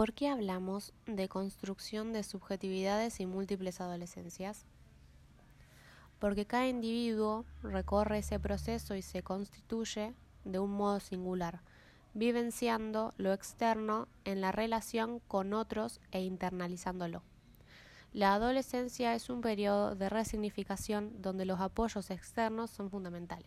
¿Por qué hablamos de construcción de subjetividades y múltiples adolescencias? Porque cada individuo recorre ese proceso y se constituye de un modo singular, vivenciando lo externo en la relación con otros e internalizándolo. La adolescencia es un periodo de resignificación donde los apoyos externos son fundamentales.